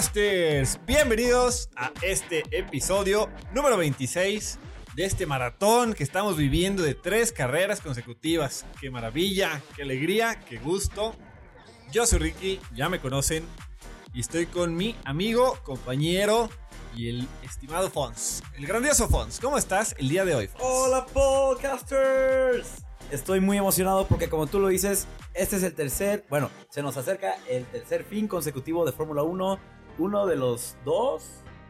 Podcasters, bienvenidos a este episodio número 26 de este maratón que estamos viviendo de tres carreras consecutivas. Qué maravilla, qué alegría, qué gusto. Yo soy Ricky, ya me conocen, y estoy con mi amigo, compañero y el estimado Fons, el grandioso Fons. ¿Cómo estás el día de hoy? Fons? Hola podcasters. Estoy muy emocionado porque como tú lo dices, este es el tercer, bueno, se nos acerca el tercer fin consecutivo de Fórmula 1, uno de los dos,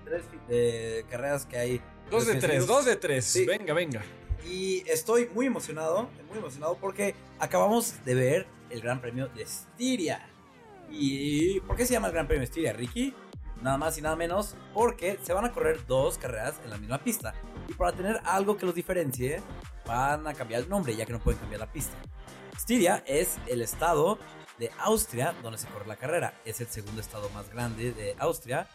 tres eh, carreras que hay. Dos de tres, dos de tres. Sí. Venga, venga. Y estoy muy emocionado, muy emocionado porque acabamos de ver el Gran Premio de Estiria. ¿Y por qué se llama el Gran Premio de Estiria, Ricky? Nada más y nada menos porque se van a correr dos carreras en la misma pista. Y para tener algo que los diferencie, van a cambiar el nombre ya que no pueden cambiar la pista. Estiria es el estado de Austria donde se corre la carrera. Es el segundo estado más grande de Austria.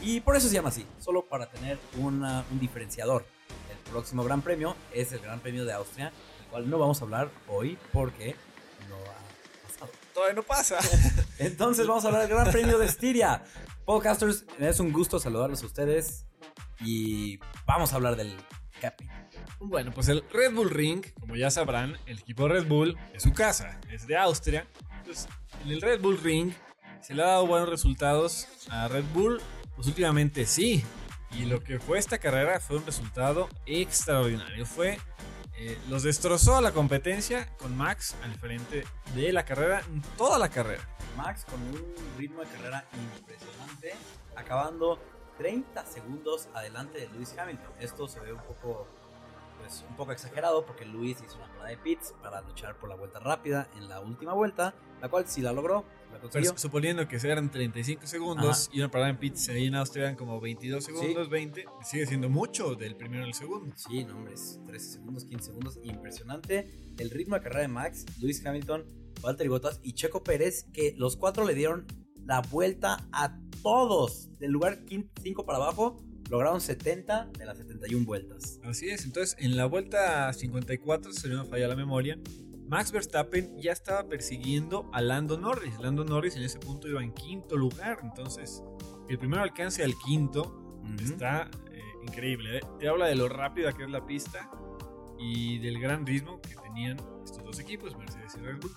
Y por eso se llama así, solo para tener una- un diferenciador. El próximo Gran Premio es el Gran Premio de Austria, el cual no vamos a hablar hoy porque no ha pasado. Todavía no pasa. Entonces vamos a hablar del Gran Premio de Estiria. Podcasters, es un gusto saludarlos a ustedes y vamos a hablar del Capi. Bueno, pues el Red Bull Ring, como ya sabrán, el equipo Red Bull es su casa, es de Austria. Entonces, en el Red Bull Ring se le ha dado buenos resultados a Red Bull, pues últimamente sí. Y lo que fue esta carrera fue un resultado extraordinario. Fue, eh, los destrozó a la competencia con Max al frente de la carrera, toda la carrera. Max con un ritmo de carrera impresionante, acabando 30 segundos adelante de Lewis Hamilton. Esto se ve un poco, pues, un poco exagerado porque Lewis hizo una parada de pits para luchar por la vuelta rápida en la última vuelta, la cual sí la logró, la consiguió. Pero suponiendo que eran 35 segundos y una parada en pits ahí en Austria eran como 22 segundos, 20, sigue siendo mucho del primero al segundo. Sí, no, hombre, es 13 segundos, 15 segundos, impresionante. El ritmo de carrera de Max, Lewis Hamilton, Valtteri Bottas y Checo Pérez, que los cuatro le dieron la vuelta a todos. Del lugar 5 para abajo, lograron 70 de las 71 vueltas. Así es, entonces en la vuelta 54, si no me falla la memoria, Max Verstappen ya estaba persiguiendo a Lando Norris. Lando Norris en ese punto iba en quinto lugar, entonces el primero alcance al quinto está eh, increíble. ¿eh? Te habla de lo rápida que es la pista y del gran ritmo que tenían estos dos equipos, Mercedes y Red Bull.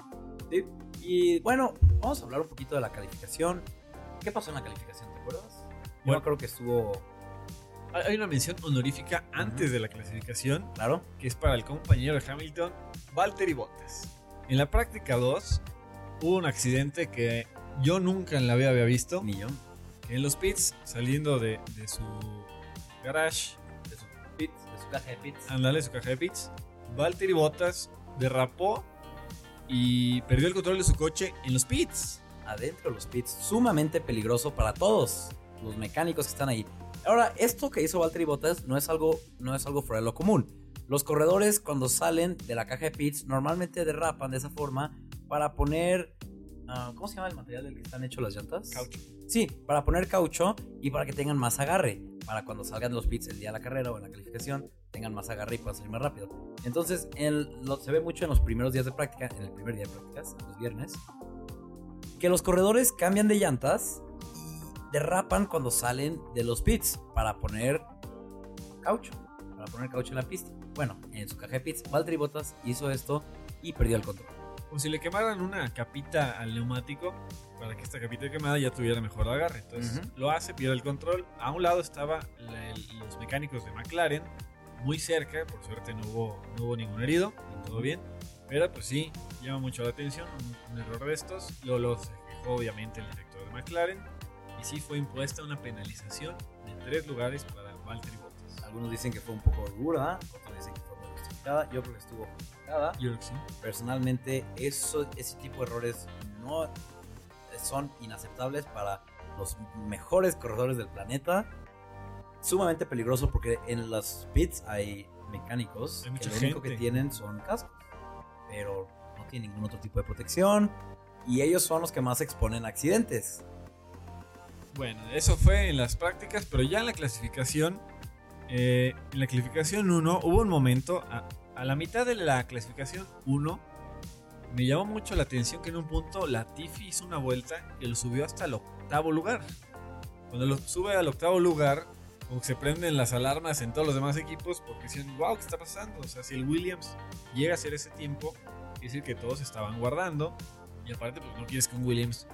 Sí. Y bueno, vamos a hablar un poquito de la calificación. ¿Qué pasó en la calificación? ¿Te acuerdas? Yo Bueno. creo que estuvo, Hay una mención honorífica antes de la clasificación claro. que es para el compañero de Hamilton, Valtteri Bottas. En la práctica 2 hubo un accidente que yo nunca en la vida había visto. Ni yo. En los pits, saliendo de, de su garage, De su pits, de su caja de pits. andale su caja de pits, Valtteri Bottas derrapó y perdió el control de su coche en los pits. adentro de los pits, sumamente peligroso para todos los mecánicos que están ahí. Ahora, esto que hizo Valtteri Bottas no es algo, no es algo fuera de lo común. Los corredores cuando salen de la caja de pits normalmente derrapan de esa forma para poner, ah, ¿cómo se llama el material del que están hechos las llantas? Caucho. Sí, para poner caucho y para que tengan más agarre, para cuando salgan los pits el día de la carrera o en la calificación tengan más agarre y puedan salir más rápido. Entonces, en lo- se ve mucho en los primeros días de práctica, en el primer día de prácticas, los viernes, que los corredores cambian de llantas derrapan cuando salen de los pits para poner caucho, para poner caucho en la pista. Bueno, en su caja de pits, Valtteri Bottas hizo esto y perdió el control. Como si le quemaran una capita al neumático para que esta capita quemada ya tuviera mejor agarre. Entonces Ujú. lo hace, pierde el control. A un lado estaba la- el- los mecánicos de McLaren, muy cerca, por suerte no hubo, no hubo ningún herido, todo bien. Pero pues sí, llama mucho la atención un, un error de estos. Lo quejó obviamente el director de McLaren. Y sí fue impuesta una penalización de tres lugares para Valtteri Bottas. Algunos dicen que fue un poco dura, otros dicen que fue muy justificada. Yo creo que estuvo justificada. Yo creo que sí. Personalmente, eso, ese tipo de errores no son inaceptables para los mejores corredores del planeta. Sumamente peligroso porque en los pits hay mecánicos Hay que lo único gente. que tienen son cascos, pero no tienen ningún otro tipo de protección y ellos son los que más exponen a accidentes. Bueno, eso fue en las prácticas, pero ya en la clasificación, eh, en la clasificación 1 hubo un momento, a, la mitad de la clasificación 1, me llamó mucho la atención que en un punto Latifi hizo una vuelta que lo subió hasta el octavo lugar. Cuando lo sube al octavo lugar, como que se prenden las alarmas en todos los demás equipos porque dicen, wow, ¿qué está pasando? O sea, si el Williams llega a ser ese tiempo, quiere decir que todos estaban guardando. Y aparte, pues no quieres que un Williams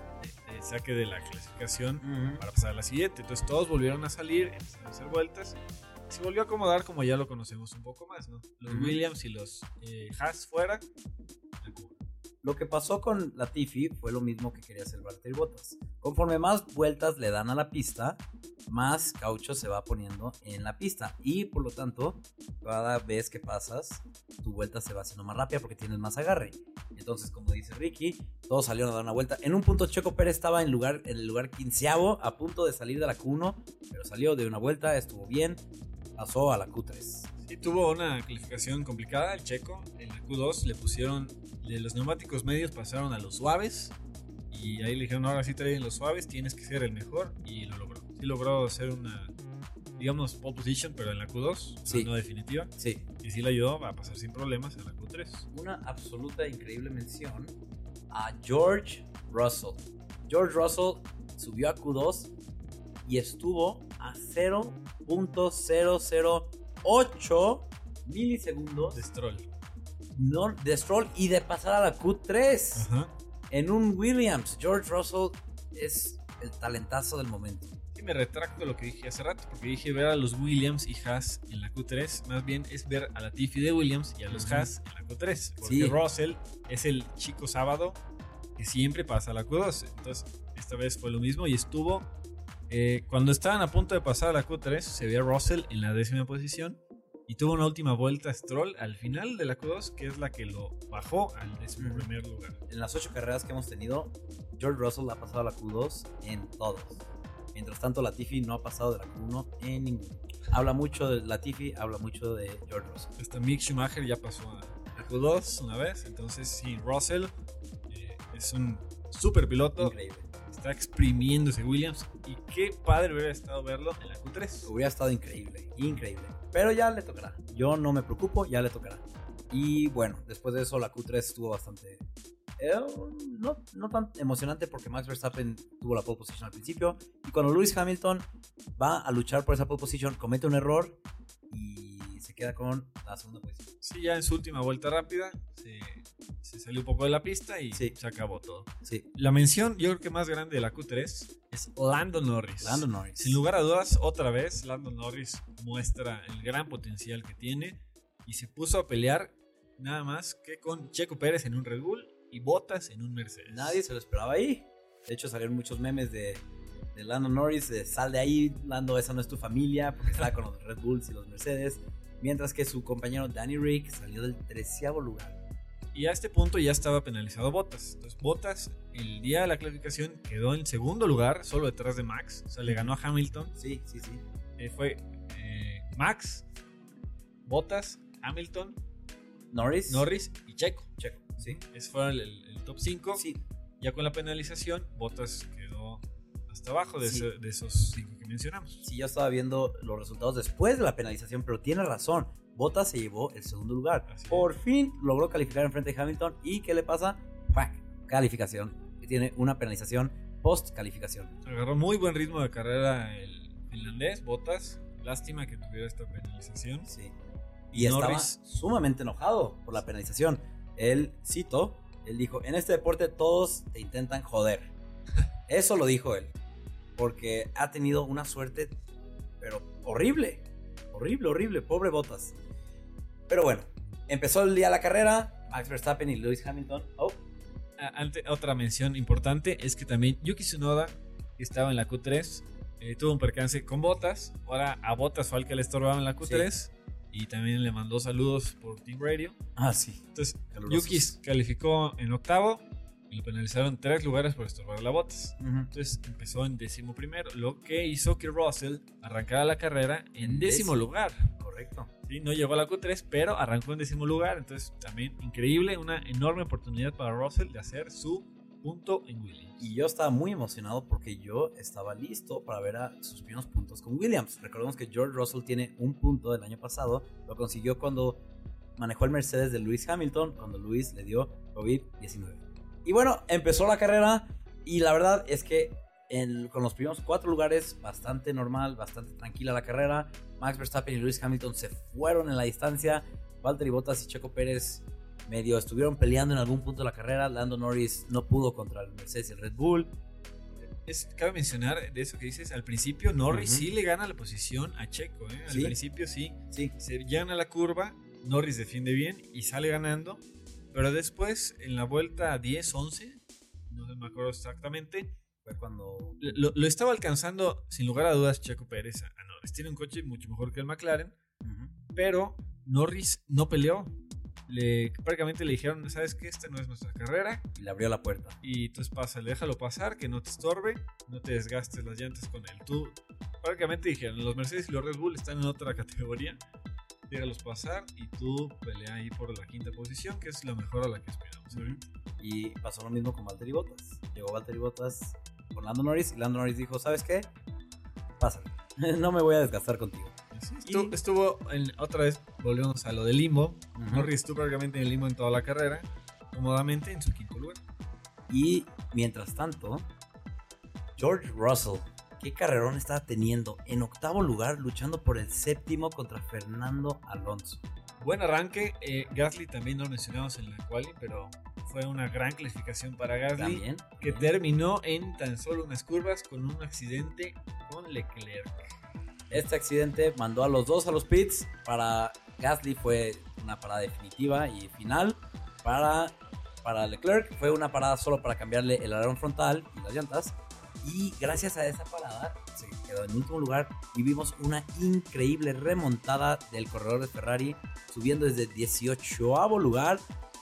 te, saque de la clasificación para pasar a la siguiente. Entonces todos volvieron a salir, empezaron a hacer vueltas. Se volvió a acomodar como ya lo conocemos un poco más, ¿no? Los Williams y los eh, Haas fuera. Lo que pasó con Latifi fue lo mismo que quería hacer Valtteri Bottas. Conforme más vueltas le dan a la pista, más caucho se va poniendo en la pista. Y por lo tanto, cada vez que pasas, tu vuelta se va haciendo más rápida porque tienes más agarre. Entonces, como dice Ricky, todos salieron a dar una vuelta. En un punto, Checo Pérez estaba en, lugar, en el lugar quinceavo, a punto de salir de la Q1, pero salió de una vuelta, estuvo bien, pasó a la Q3. Sí, tuvo una calificación complicada el Checo. En la Q2 le pusieron de los neumáticos medios pasaron a los suaves. Y ahí le dijeron, ahora sí traen los suaves, tienes que ser el mejor. Y lo logró. Sí logró hacer una, digamos, pole position, pero en la Q2, sí. no definitiva. Sí. Y sí le ayudó a pasar sin problemas en la Q3. Una absoluta increíble mención a George Russell. George Russell subió a Q2 y estuvo a 0.008 milisegundos de Stroll no, de Stroll y de pasar a la Q3 en un Williams. George Russell es el talentazo del momento. Y me retracto lo que dije hace rato, porque dije ver a los Williams y Haas en la Q3, más bien es ver a la Tiffy de Williams y a los Haas en la Q3, porque Russell es el chico sábado que siempre pasa a la Q2. Entonces, esta vez fue lo mismo y estuvo. Eh, cuando estaban a punto de pasar a la Q3, se ve a Russell en la décima posición y tuvo una última vuelta Stroll al final de la Q2, que es la que lo bajó al décimo primer lugar. En las ocho carreras que hemos tenido, George Russell ha pasado a la Q2 en todos. Mientras tanto, Latifi no ha pasado de la Q1 en ninguno. Habla mucho de Latifi, habla mucho de George Russell. Hasta Mick Schumacher ya pasó a la Q2 una vez. Entonces, sí, Russell eh, es un super piloto. Increíble está exprimiendo ese Williams. Y qué padre hubiera estado verlo en la Q3. Hubiera estado increíble, increíble. Pero ya le tocará. Yo no me preocupo, ya le tocará. Y bueno, después de eso la Q3 estuvo bastante... Eh, no, no tan emocionante porque Max Verstappen tuvo la pole position al principio. Y cuando Lewis Hamilton va a luchar por esa pole position, comete un error y se queda con la segunda posición. Sí, ya en su última vuelta rápida se se salió un poco de la pista y se acabó todo. Sí. La mención, yo creo que más grande de la Q3 es Lando Norris. Lando Norris. Sin lugar a dudas, otra vez, Lando Norris muestra el gran potencial que tiene y se puso a pelear nada más que con Checo Pérez en un Red Bull y Bottas en un Mercedes. Nadie se lo esperaba ahí. De hecho, salieron muchos memes de, de Lando Norris, de sal de ahí, Lando, esa no es tu familia, porque estaba con los Red Bulls y los Mercedes. Mientras que su compañero Danny Rick salió del treceavo lugar. Y a este punto ya estaba penalizado Bottas. Entonces Bottas el día de la clasificación quedó en segundo lugar, solo detrás de Max. O sea, le ganó a Hamilton. Sí, sí, sí. Eh, fue eh, Max, Bottas, Hamilton, Norris, Norris y Checo. Checo, sí. Ese fue el, top 5. Sí. Ya con la penalización, Bottas quedó hasta abajo de, de esos 5 que mencionamos. Sí, yo estaba viendo los resultados después de la penalización, pero tiene razón. Bottas se llevó el segundo lugar. Por fin logró calificar en frente de Hamilton. ¿Y qué le pasa? ¡Pac! Calificación. Tiene una penalización post calificación. Agarró muy buen ritmo de carrera el finlandés, Bottas. Lástima que tuviera esta penalización. Sí. Y estaba sumamente enojado por la penalización. Él, cito, él dijo, en este deporte todos te intentan joder. Eso lo dijo él. Porque ha tenido una suerte, pero horrible. Horrible, horrible. Pobre Bottas. Pero bueno, empezó el día la carrera. Max Verstappen y Lewis Hamilton. Oh. Ante, otra mención importante es que también Yuki Tsunoda, que estaba en la Q3, eh, tuvo un percance con Bottas. Ahora a Bottas fue al que le estorbaba en la Q3. Y también le mandó saludos por Team Radio. Ah, sí. Entonces, Yuki calificó en octavo lo penalizaron tres lugares por estorbar la botas. Entonces empezó en décimo primero, lo que hizo que Russell arrancara la carrera en décimo, lugar. Correcto. Sí, no llegó a la Q3, pero arrancó en décimo lugar. Entonces también increíble, una enorme oportunidad para Russell de hacer su punto en Williams. Y yo estaba muy emocionado porque yo estaba listo para ver a sus primeros puntos con Williams. Recordemos que George Russell tiene un punto del año pasado, lo consiguió cuando manejó el Mercedes de Lewis Hamilton cuando Lewis le dio COVID-19. Y bueno, empezó la carrera y la verdad es que con los primeros cuatro lugares, bastante normal, bastante tranquila la carrera. Max Verstappen y Lewis Hamilton se fueron en la distancia. Valtteri Bottas y Checo Pérez medio estuvieron peleando en algún punto de la carrera. Lando Norris no pudo contra el Mercedes y el Red Bull. Es, cabe mencionar de eso que dices, al principio Norris sí le gana la posición a Checo, ¿eh? al principio sí, sí, se llena la curva, Norris defiende bien y sale ganando, pero después en la vuelta 10, 11, no me acuerdo exactamente, fue cuando... Lo, estaba alcanzando sin lugar a dudas Checo Pérez a Norris, tiene un coche mucho mejor que el McLaren, pero Norris no peleó, le, prácticamente le dijeron, ¿sabes qué? Esta no es nuestra carrera. Y le abrió la puerta. Y entonces pasa, déjalo pasar, que no te estorbe, no te desgastes las llantas con él. Tú, prácticamente dijeron, los Mercedes y los Red Bull están en otra categoría. Déjalos pasar y tú pelea ahí por la quinta posición, que es la mejor a la que esperamos. Y pasó lo mismo con Valtteri Bottas. Llegó Valtteri Bottas con Lando Norris y Lando Norris dijo, ¿sabes qué? Pásale. no me voy a desgastar contigo estuvo, en, otra vez, volvemos a lo del limbo. Norris estuvo prácticamente en el limbo en toda la carrera, cómodamente en su quinto lugar. Y mientras tanto, George Russell, qué carrerón estaba teniendo en octavo lugar, luchando por el séptimo contra Fernando Alonso. Buen arranque, eh, Gasly también lo mencionamos en la quali, pero fue una gran clasificación para Gasly, que terminó en tan solo unas curvas con un accidente con Leclerc. Este accidente mandó a los dos a los pits. Para Gasly fue una parada definitiva y final. Para, para Leclerc fue una parada solo para cambiarle el alerón frontal y las llantas. Y gracias a esa parada se quedó en último lugar y vimos una increíble remontada del corredor de Ferrari, subiendo desde 18 lugar,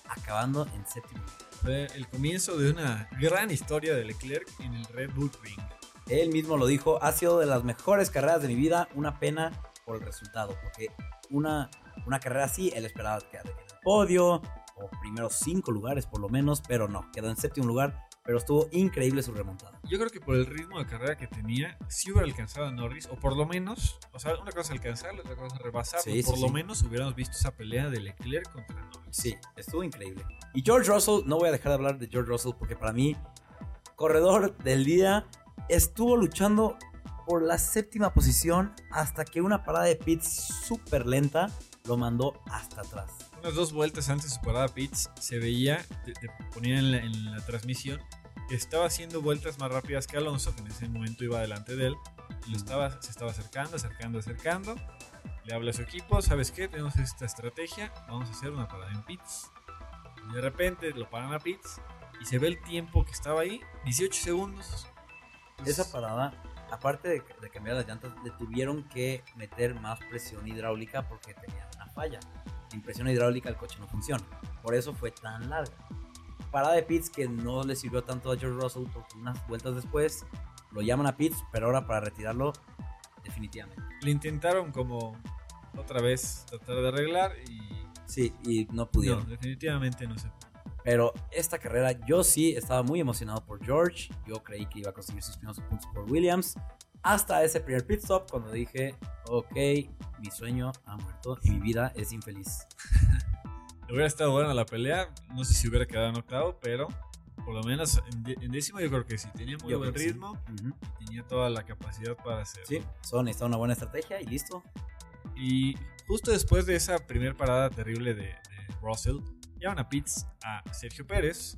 acabando en séptimo. Fue el comienzo de una gran historia de Leclerc en el Red Bull Ring. Él mismo lo dijo, ha sido de las mejores carreras de mi vida, una pena por el resultado, porque una, una carrera así, él esperaba quedar en el podio, o primeros cinco lugares por lo menos, pero no, quedó en séptimo lugar, pero estuvo increíble su remontada. Yo creo que por el ritmo de carrera que tenía, sí hubiera alcanzado a Norris, o por lo menos, o sea, una cosa es alcanzarlo, otra cosa es rebasar, por lo menos hubiéramos visto esa pelea de Leclerc contra Norris. Sí, estuvo increíble. Y George Russell, no voy a dejar de hablar de George Russell porque para mí, corredor del día, estuvo luchando por la séptima posición hasta que una parada de pits súper lenta lo mandó hasta atrás. Unas dos vueltas antes de su parada pits se veía, te, ponían en la, transmisión, estaba haciendo vueltas más rápidas que Alonso, que en ese momento iba delante de él. lo estaba, se estaba acercando, acercando, acercando. Le habla a su equipo, ¿sabes qué? Tenemos esta estrategia, vamos a hacer una parada en pits. Y de repente lo paran a pits y se ve el tiempo que estaba ahí, 18 segundos esa parada, aparte de, cambiar las llantas, le tuvieron que meter más presión hidráulica porque tenía una falla. Sin presión hidráulica el coche no funciona. Por eso fue tan larga. Parada de pits que no le sirvió tanto a George Russell porque unas vueltas después lo llaman a pits, pero ahora para retirarlo definitivamente. Le intentaron como otra vez tratar de arreglar y... Sí, y no pudieron. No, definitivamente no se pero esta carrera yo sí estaba muy emocionado por George. Yo creí que iba a conseguir sus primeros puntos por Williams. Hasta ese primer pit stop cuando dije, ok, mi sueño ha muerto y mi vida es infeliz. Hubiera estado buena la pelea. No sé si hubiera quedado en octavo, pero por lo menos en, décimo yo creo que sí. Tenía muy buen ritmo. Tenía toda la capacidad para hacerlo. Sí, solo necesitaba una buena estrategia y listo. Y justo después de esa primera parada terrible de, de Russell, Llaman a pits a Sergio Pérez,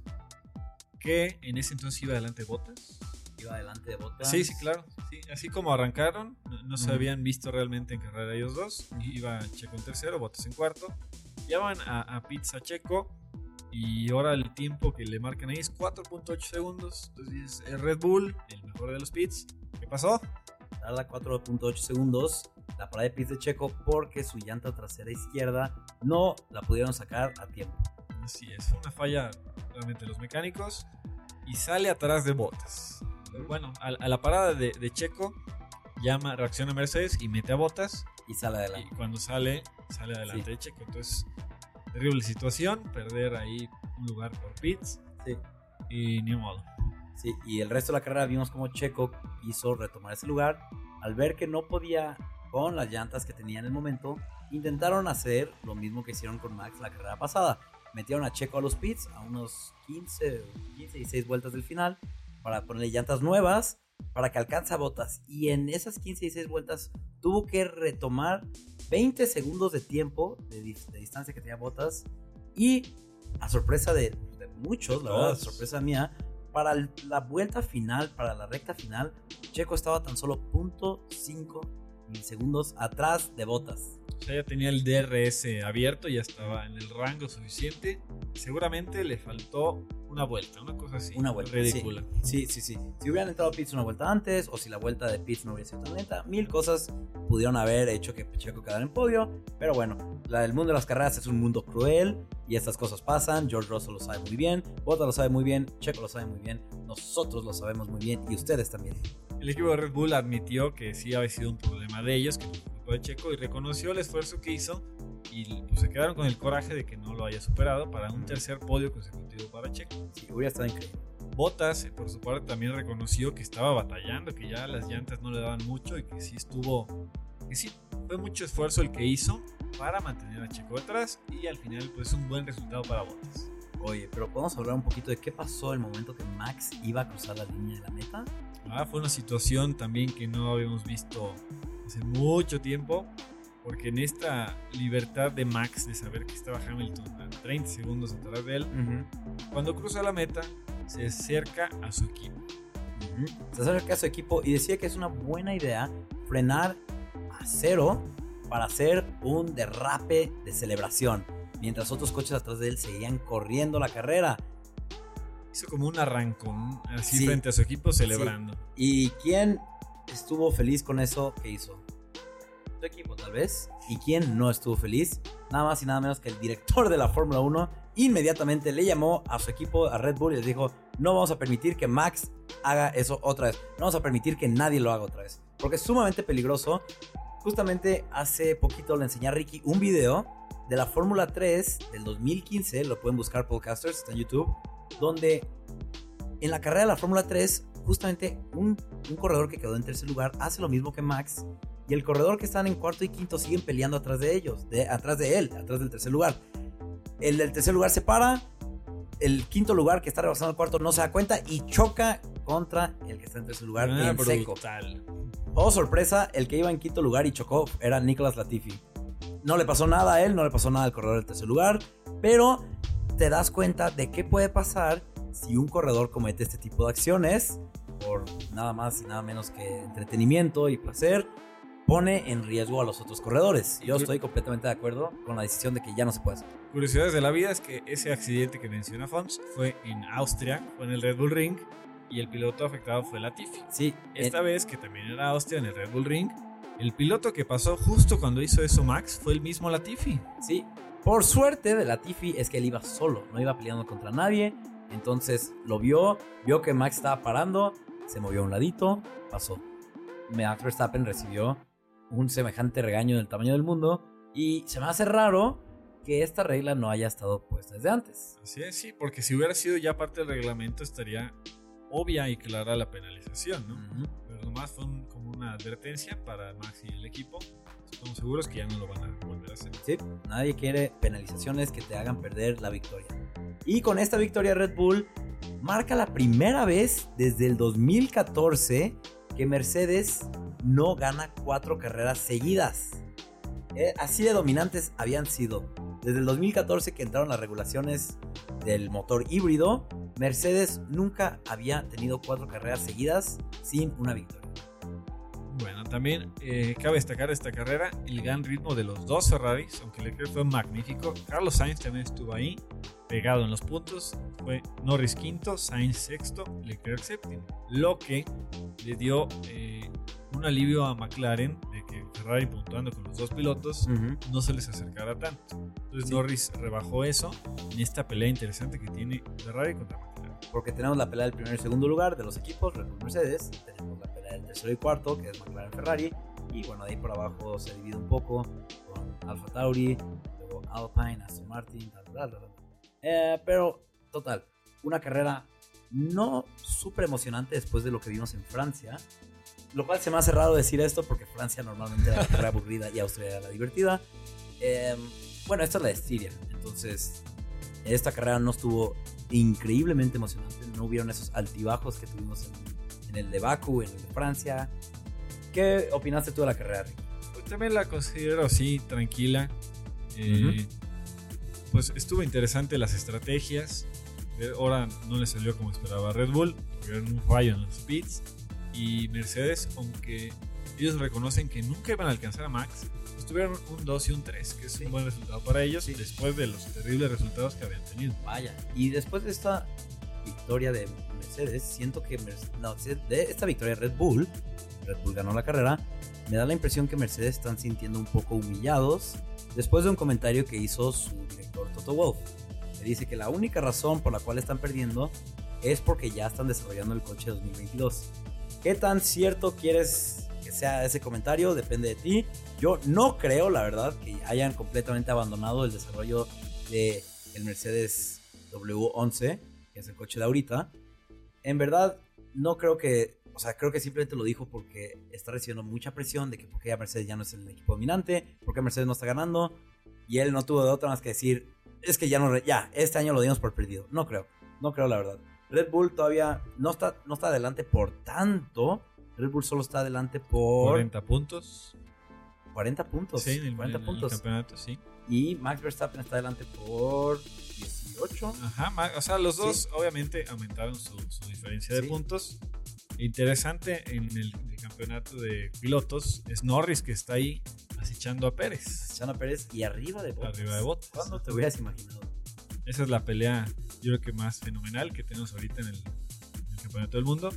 que en ese entonces iba adelante de Botas. Iba adelante de Botas. Sí, sí, claro. así como arrancaron, no, se habían visto realmente en carrera ellos dos. Iba Checo en tercero, Botas en cuarto. Llaman a, a pits a Checo. Y ahora el tiempo que le marcan ahí es 4.8 segundos. Entonces es Red Bull, el mejor de los pits. ¿Qué pasó? Tarda 4.8 segundos la parada de pits de Checo porque su llanta trasera izquierda no la pudieron sacar a tiempo. Así es, fue una falla realmente de los mecánicos y sale atrás de Botas. Bueno, a, la parada de, Checo llama, reacciona Mercedes y mete a Botas. Y sale adelante. Y cuando sale, sale adelante de Checo. Entonces, terrible situación, perder ahí un lugar por pits. Sí. Y ni modo. Sí, y el resto de la carrera vimos como Checo hizo retomar ese lugar al ver que no podía con las llantas que tenía en el momento, intentaron hacer lo mismo que hicieron con Max la carrera pasada. Metieron a Checo a los pits a unos 15, 15 y 6 vueltas del final para ponerle llantas nuevas para que alcance a botas. Y en esas 15 y 6 vueltas tuvo que retomar 20 segundos de tiempo de, distancia que tenía botas. Y a sorpresa de, muchos, la verdad, sorpresa mía, para la vuelta final, para la recta final, Checo estaba tan solo .5 milisegundos atrás de botas. O sea, ya tenía el DRS abierto, ya estaba en el rango suficiente. Seguramente le faltó una vuelta, una cosa así. Una vuelta. Ridícula. Sí, sí, sí, Si hubieran entrado Pitts una vuelta antes, o si la vuelta de Pitts no hubiera sido tan lenta, mil cosas pudieron haber hecho que Checo quedara en podio. Pero bueno, la, el mundo de las carreras es un mundo cruel y estas cosas pasan. George Russell lo sabe muy bien, Bottas lo sabe muy bien, Checo lo sabe muy bien, nosotros lo sabemos muy bien y ustedes también. El equipo de Red Bull admitió que sí había sido un problema de ellos, que de Checo y reconoció el esfuerzo que hizo y pues, se quedaron con el coraje de que no lo haya superado para un tercer podio consecutivo para Checo. Sí, hubiera estado increíble. Bottas, eh, por su parte, también reconoció que estaba batallando, que ya las llantas no le daban mucho y que sí estuvo, que sí fue mucho esfuerzo el que hizo para mantener a Checo atrás y al final pues un buen resultado para Bottas. Oye, pero podemos hablar un poquito de qué pasó el momento que Max iba a cruzar la línea de la meta. Ah, fue una situación también que no habíamos visto hace mucho tiempo, porque en esta libertad de Max de saber que estaba Hamilton a 30 segundos atrás de él, cuando cruza la meta, se acerca a su equipo. Se acerca a su equipo y decía que es una buena idea frenar a cero para hacer un derrape de celebración, mientras otros coches atrás de él seguían corriendo la carrera. Hizo como un arrancón así frente a su equipo celebrando. ¿Y quién estuvo feliz con eso que hizo? Tu equipo, tal vez. ¿Y quién no estuvo feliz? Nada más y nada menos que el director de la Fórmula 1 inmediatamente le llamó a su equipo, a Red Bull, y les dijo, no vamos a permitir que Max haga eso otra vez. No vamos a permitir que nadie lo haga otra vez. Porque es sumamente peligroso. Justamente hace poquito le enseñé a Ricky un video de la Fórmula 3 del 2015, lo pueden buscar podcasters, está en YouTube, donde en la carrera de la Fórmula 3 justamente un, corredor que quedó en tercer lugar hace lo mismo que Max y el corredor que están en cuarto y quinto siguen peleando atrás de ellos, de, atrás de él, atrás del tercer lugar. El del tercer lugar se para, el quinto lugar que está rebasando el cuarto no se da cuenta y choca contra el que está en tercer lugar ah, en seco. Oh, sorpresa, el que iba en quinto lugar y chocó era Nicolas Latifi. No le pasó nada a él, no le pasó nada al corredor del tercer lugar, pero te das cuenta de qué puede pasar si un corredor comete este tipo de acciones por nada más y nada menos que entretenimiento y placer, pone en riesgo a los otros corredores. Yo estoy completamente de acuerdo con la decisión de que ya no se puede hacer. Curiosidades de la vida es que ese accidente que menciona Fons fue en Austria, fue en el Red Bull Ring, y el piloto afectado fue Latifi. Sí. Esta vez, que también era Austria en el Red Bull Ring, el piloto que pasó justo cuando hizo eso Max fue el mismo Latifi. Sí. Por suerte de Latifi es que él iba solo, no iba peleando contra nadie, entonces lo vio, vio que Max estaba parando, se movió a un ladito, pasó. Max Verstappen recibió un semejante regaño del tamaño del mundo y se me hace raro que esta regla no haya estado puesta desde antes. Así es, sí, porque si hubiera sido ya parte del reglamento estaría obvia y clara la penalización, ¿no? Pero nomás fue como una advertencia para Max y el equipo. Estamos seguros que ya no lo van a volver a hacer. Sí, nadie quiere penalizaciones que te hagan perder la victoria. Y con esta victoria Red Bull marca la primera vez desde el 2014 que Mercedes no gana cuatro carreras seguidas. Eh, así de dominantes habían sido. Desde el 2014 que entraron las regulaciones del motor híbrido, Mercedes nunca había tenido cuatro carreras seguidas sin una victoria. Bueno, también eh, cabe destacar esta carrera el gran ritmo de los dos Ferraris, aunque Leclerc fue magnífico. Carlos Sainz también estuvo ahí, pegado en los puntos. Fue Norris quinto, Sainz sexto, Leclerc séptimo. Lo que le dio eh, un alivio a McLaren de que Ferrari puntuando con los dos pilotos no se les acercara tanto. Entonces Norris rebajó eso en esta pelea interesante que tiene Ferrari contra McLaren. Porque tenemos la pelea del primer y segundo lugar de los equipos, Red Bull Mercedes, tenemos la pelea del tercero y cuarto, que es McLaren Ferrari, y bueno, de ahí por abajo se divide un poco con Alfa Tauri, luego Alpine, Aston Martin, tal, tal, tal, eh, pero, total, una carrera no súper emocionante después de lo que vimos en Francia. Lo cual se me hace raro decir esto porque Francia normalmente era la carrera aburrida y Austria era la divertida. Eh, bueno, esta es la de Estiria. Entonces, esta carrera no estuvo increíblemente emocionante. No hubieron esos altibajos que tuvimos en, en el de Baku, en el de Francia. ¿Qué opinaste tú de la carrera, Ricky? Pues también la considero así, tranquila. Eh, Pues estuvo interesante las estrategias. Eh, Ahora no le salió como esperaba a Red Bull, tuvieron un fallo en los speeds. Y Mercedes, aunque ellos reconocen que nunca iban a alcanzar a Max, pues tuvieron un 2 y un 3, que es Sí. un buen resultado para ellos Sí. después de los terribles resultados que habían tenido. Vaya. Y después de esta victoria de Mercedes, siento que Mercedes, no, de esta victoria de Red Bull, Red Bull ganó la carrera, me da la impresión que Mercedes están sintiendo un poco humillados después de un comentario que hizo su director Toto Wolff. Que dice que la única razón por la cual están perdiendo es porque ya están desarrollando el coche 2022. ¿Qué tan cierto quieres que sea ese comentario? Depende de ti. Yo no creo, la verdad, que hayan completamente abandonado el desarrollo de el Mercedes W11, que es el coche de ahorita. En verdad, no creo que, o sea, creo que simplemente lo dijo porque está recibiendo mucha presión de que porque ya Mercedes ya no es el equipo dominante, porque Mercedes no está ganando, y él no tuvo de otra más que decir, es que ya no, ya, este año lo dimos por perdido. No creo, no creo la verdad. Red Bull todavía no está, no está adelante por tanto. Red Bull solo está adelante por 40 puntos. 40 puntos. Sí, en el, 40 en el puntos. campeonato, sí. Y Max Verstappen está adelante por 18. Ajá, o sea, los Sí. dos obviamente aumentaron su, su diferencia de Sí. puntos. Interesante en el, el campeonato de pilotos es Norris que está ahí acechando a Pérez. Chana Pérez y arriba de Bottas. Arriba de Bottas. ¿Cuándo te hubieras imaginado? Esa es la pelea, yo creo que más fenomenal que tenemos ahorita en el, en el campeonato del mundo.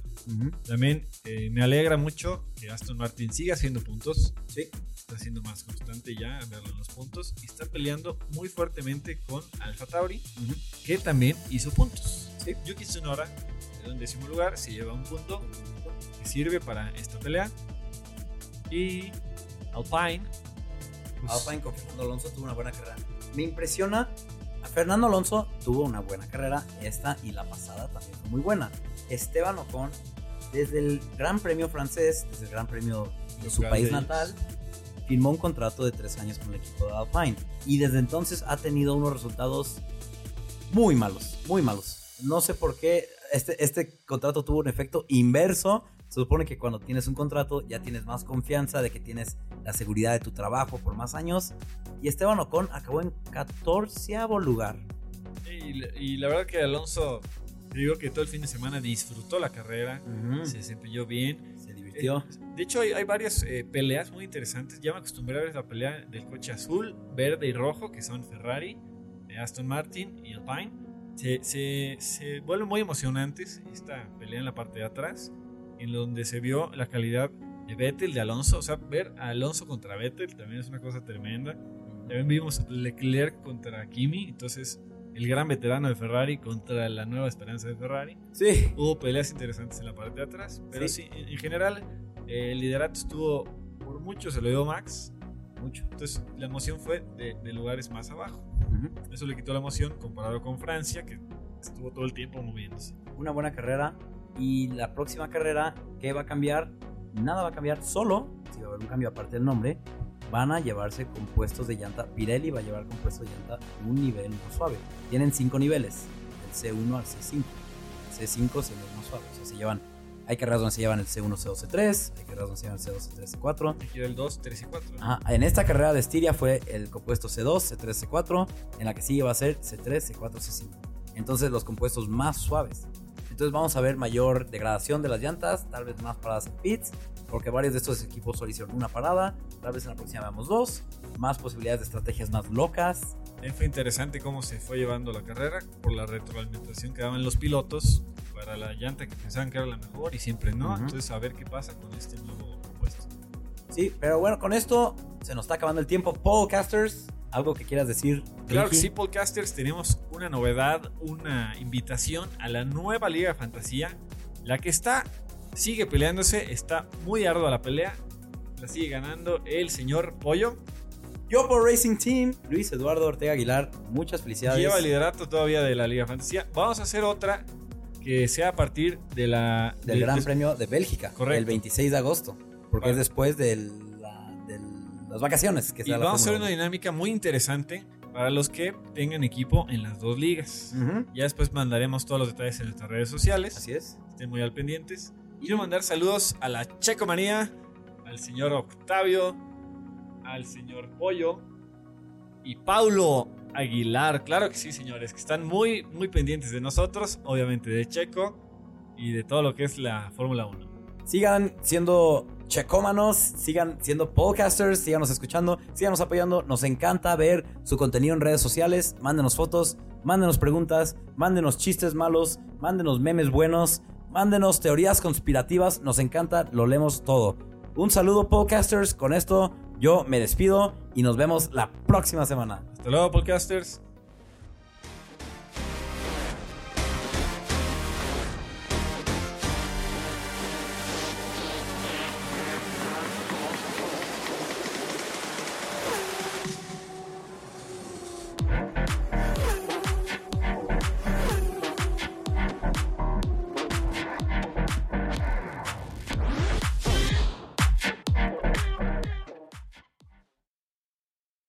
También eh, me alegra mucho que Aston Martin siga haciendo puntos. Sí. Está siendo más constante ya a verlo en los puntos. Y está peleando muy fuertemente con Alfa Tauri, que también hizo puntos. Sí. Yuki Tsunoda, en un décimo lugar, se lleva un punto que sirve para esta pelea. Y Alpine. pues, Alpine con Fernando Alonso tuvo una buena carrera. Me impresiona. Fernando Alonso tuvo una buena carrera. Esta y la pasada también fue muy buena. Esteban Ocon, desde el Gran Premio francés, desde el Gran Premio de su país natal, firmó un contrato de tres años con el equipo de Alpine. Y desde entonces ha tenido unos resultados muy malos, muy malos. No sé por qué este, este contrato tuvo un efecto inverso. Se supone que cuando tienes un contrato ya tienes más confianza de que tienes la seguridad de tu trabajo por más años. Y Esteban Ocon acabó en 14 lugar. Y, y la verdad que Alonso, te digo que todo el fin de semana disfrutó la carrera, se desempeñó bien. Se divirtió. Eh, de hecho, hay, hay varias eh, peleas muy interesantes. Ya me acostumbré a ver la pelea del coche azul, verde y rojo, que son Ferrari, eh, Aston Martin y Alpine. Se, se, se vuelven muy emocionantes esta pelea en la parte de atrás, en donde se vio la calidad de Vettel, de Alonso. O sea, ver a Alonso contra Vettel también es una cosa tremenda. También vimos Leclerc contra Kimi, entonces el gran veterano de Ferrari contra la nueva esperanza de Ferrari. Sí. Hubo peleas interesantes en la parte de atrás, pero Sí. sí, en, en general eh, el liderato estuvo por mucho, se lo dio Max. Mucho. Entonces la emoción fue de, de lugares más abajo. Eso le quitó la emoción comparado con Francia, que estuvo todo el tiempo moviéndose. Una buena carrera. Y la próxima carrera, ¿qué va a cambiar? Nada va a cambiar. Solo, si va a haber un cambio aparte del nombre, van a llevarse compuestos de llanta. Pirelli va a llevar compuestos de llanta un nivel más suave. Tienen cinco niveles, del C1 al C5. El C5 es el más suave. O sea, se llevan. Hay carreras donde se llevan el C1, C2, C3. Hay carreras donde se llevan el C2, C3, C4. Aquí el 2, 3 y 4. Ajá, En esta carrera de Estiria fue el compuesto C2, C3, C4. En la que sigue va a ser C3, C4, C5. Entonces los compuestos más suaves. Entonces vamos a ver mayor degradación de las llantas, tal vez más paradas en pits, porque varios de estos equipos solo hicieron una parada, tal vez en la próxima veamos dos, más posibilidades de estrategias más locas. También fue interesante cómo se fue llevando la carrera por la retroalimentación que daban los pilotos para la llanta que pensaban que era la mejor y siempre no. Entonces a ver qué pasa con este nuevo compuesto. Sí, pero bueno, con esto se nos está acabando el tiempo. Podcasters, ¿algo que quieras decir? Claro que sí, podcasters, tenemos una novedad, una invitación a la nueva Liga de Fantasía. La que está, sigue peleándose, está muy ardua la pelea. La sigue ganando el señor Pollo. Yo por Racing Team, Luis Eduardo Ortega Aguilar, muchas felicidades. Lleva el liderato todavía de la Liga de Fantasía. Vamos a hacer otra que sea a partir de la, Del de- Gran de- Premio de Bélgica. Correcto. El 26 de agosto. Porque Vale. es después de, la- de las vacaciones que Y vamos a hacer una dinámica muy interesante para los que tengan equipo en las dos ligas. Ya después mandaremos todos los detalles en nuestras redes sociales. Así es. Estén muy al pendientes. Quiero mandar saludos a la Checomanía, al señor Octavio, al señor Pollo y Paulo Aguilar. Claro que sí, señores, que están muy, muy pendientes de nosotros, obviamente de Checo y de todo lo que es la Fórmula 1. Sigan siendo checómanos, sigan siendo podcasters, síganos escuchando, síganos apoyando. Nos encanta ver su contenido en redes sociales. Mándenos fotos, mándenos preguntas, mándenos chistes malos, mándenos memes buenos, mándenos teorías conspirativas. Nos encanta, lo leemos todo. Un saludo, podcasters. Con esto yo me despido y nos vemos la próxima semana. Hasta luego, podcasters.